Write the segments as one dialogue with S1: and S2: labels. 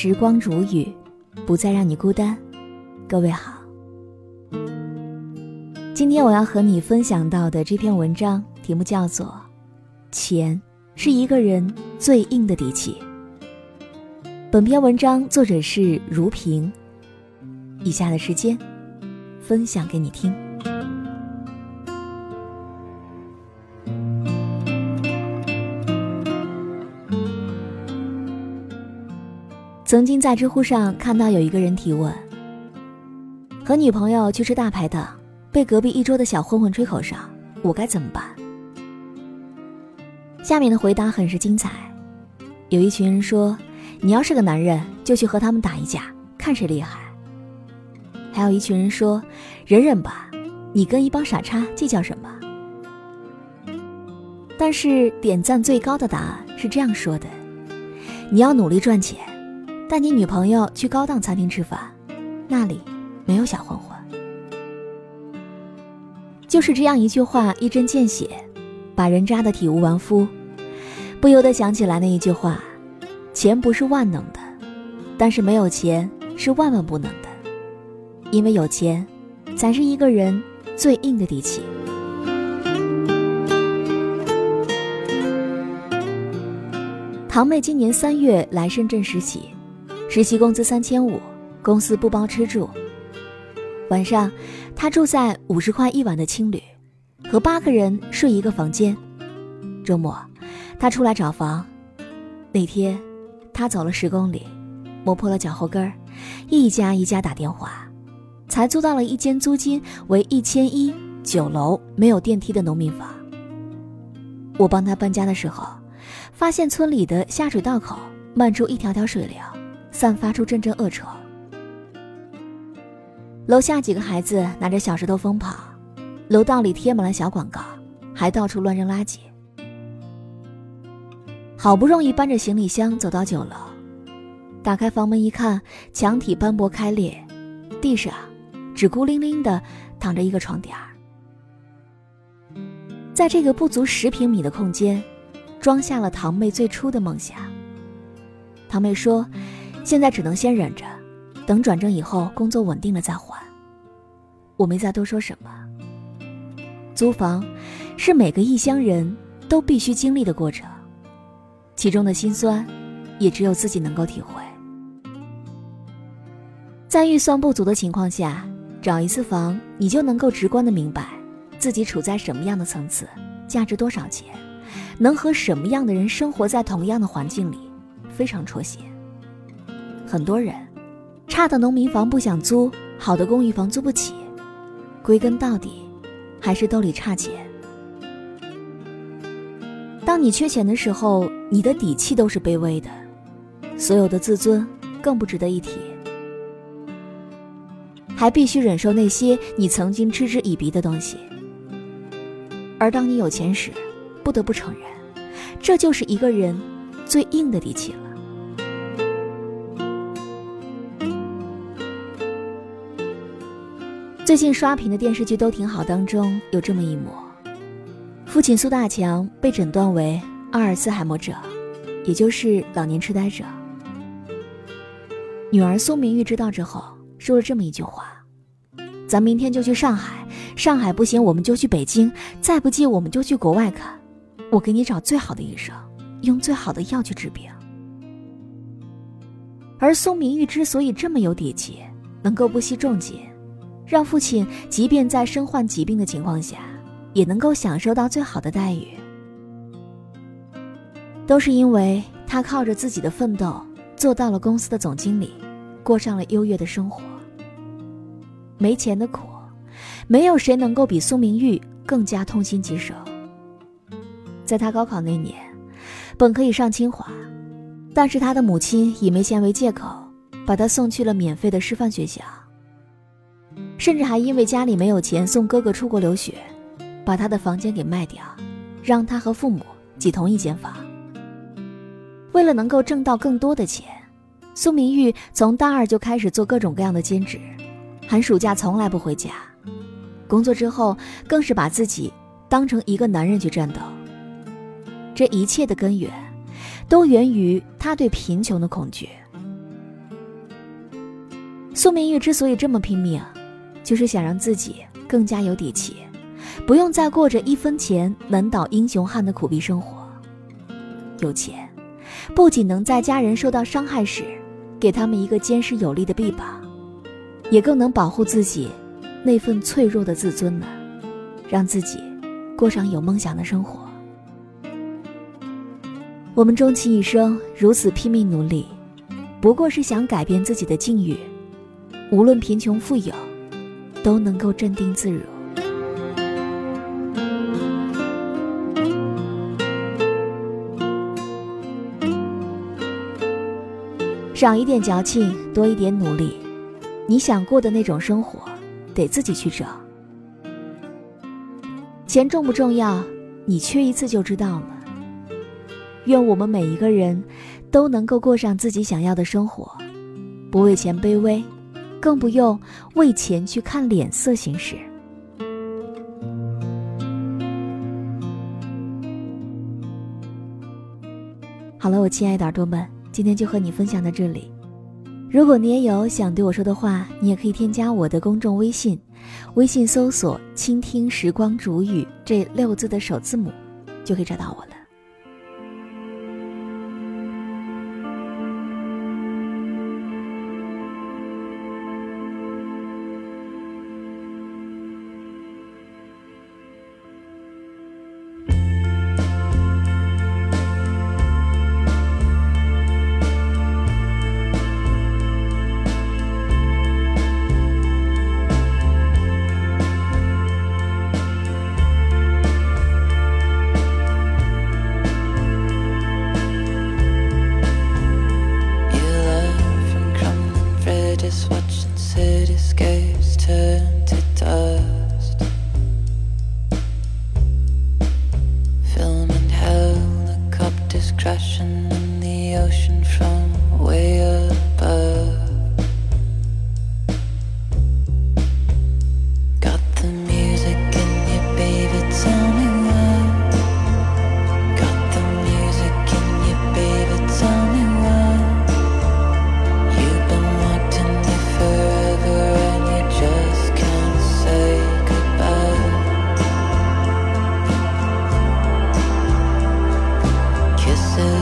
S1: 时光如雨，不再让你孤单。各位好，今天我要和你分享到的这篇文章题目叫做《钱是一个人最硬的底气》。本篇文章作者是如萍。以下的时间，分享给你听。曾经在知乎上看到有一个人提问：和女朋友去吃大排档，被隔壁一桌的小混混吹口哨，我该怎么办？下面的回答很是精彩。有一群人说：“你要是个男人，就去和他们打一架，看谁厉害。”还有一群人说：“忍忍吧，你跟一帮傻叉计较什么？”但是点赞最高的答案是这样说的：“你要努力赚钱。”带你女朋友去高档餐厅吃饭，那里没有小混混。就是这样一句话，一针见血，把人扎得体无完肤。不由得想起来那一句话：钱不是万能的，但是没有钱是万万不能的。因为有钱，才是一个人最硬的底气。堂妹今年三月来深圳实习。实习工资三千五，公司不包吃住。晚上，他住在五十块一晚的青旅，和八个人睡一个房间。周末，他出来找房。那天，他走了十公里，磨破了脚后跟儿，一家一家打电话，才租到了一间租金为一千一、九楼、没有电梯的农民房。我帮他搬家的时候，发现村里的下水道口漫出一条条水流。散发出阵阵恶臭。楼下几个孩子拿着小石头疯跑，楼道里贴满了小广告，还到处乱扔垃圾。好不容易搬着行李箱走到九楼，打开房门一看，墙体斑驳开裂，地上只孤零零的躺着一个床垫儿。在这个不足十平米的空间，装下了堂妹最初的梦想。堂妹说。现在只能先忍着，等转正以后工作稳定了再还。我没再多说什么。租房是每个异乡人都必须经历的过程，其中的辛酸，也只有自己能够体会。在预算不足的情况下，找一次房，你就能够直观的明白自己处在什么样的层次，价值多少钱，能和什么样的人生活在同样的环境里，非常戳心。很多人，差的农民房不想租，好的公寓房租不起，归根到底，还是兜里差钱。当你缺钱的时候，你的底气都是卑微的，所有的自尊更不值得一提，还必须忍受那些你曾经嗤之以鼻的东西。而当你有钱时，不得不承认，这就是一个人最硬的底气了。最近刷屏的电视剧都挺好，当中有这么一幕：父亲苏大强被诊断为阿尔茨海默症，也就是老年痴呆者。女儿苏明玉知道之后，说了这么一句话：“咱明天就去上海，上海不行我们就去北京，再不济我们就去国外看，我给你找最好的医生，用最好的药去治病。”而苏明玉之所以这么有底气，能够不惜重金。让父亲即便在身患疾病的情况下，也能够享受到最好的待遇，都是因为他靠着自己的奋斗做到了公司的总经理，过上了优越的生活。没钱的苦，没有谁能够比苏明玉更加痛心疾首。在他高考那年，本可以上清华，但是他的母亲以没钱为借口，把他送去了免费的师范学校。甚至还因为家里没有钱送哥哥出国留学，把他的房间给卖掉，让他和父母挤同一间房。为了能够挣到更多的钱，苏明玉从大二就开始做各种各样的兼职，寒暑假从来不回家。工作之后，更是把自己当成一个男人去战斗。这一切的根源，都源于他对贫穷的恐惧。苏明玉之所以这么拼命，就是想让自己更加有底气，不用再过着一分钱难倒英雄汉的苦逼生活。有钱，不仅能在家人受到伤害时，给他们一个坚实有力的臂膀，也更能保护自己那份脆弱的自尊呢，让自己过上有梦想的生活。我们终其一生如此拼命努力，不过是想改变自己的境遇。无论贫穷富有，都能够镇定自如。少一点矫情，多一点努力。你想过的那种生活，得自己去找。钱重不重要？你缺一次就知道了。愿我们每一个人，都能够过上自己想要的生活，不为钱卑微。更不用为钱去看脸色行事。好了，我亲爱的耳朵们，今天就和你分享到这里。如果你也有想对我说的话，你也可以添加我的公众微信，微信搜索“倾听时光煮雨”这六个字的首字母，就可以找到我了。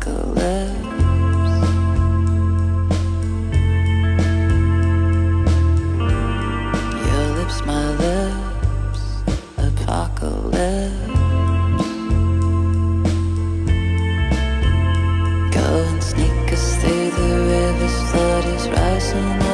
S2: apocalypse. Your lips, my lips, apocalypse. Go and sneak us through the river's flood is rising.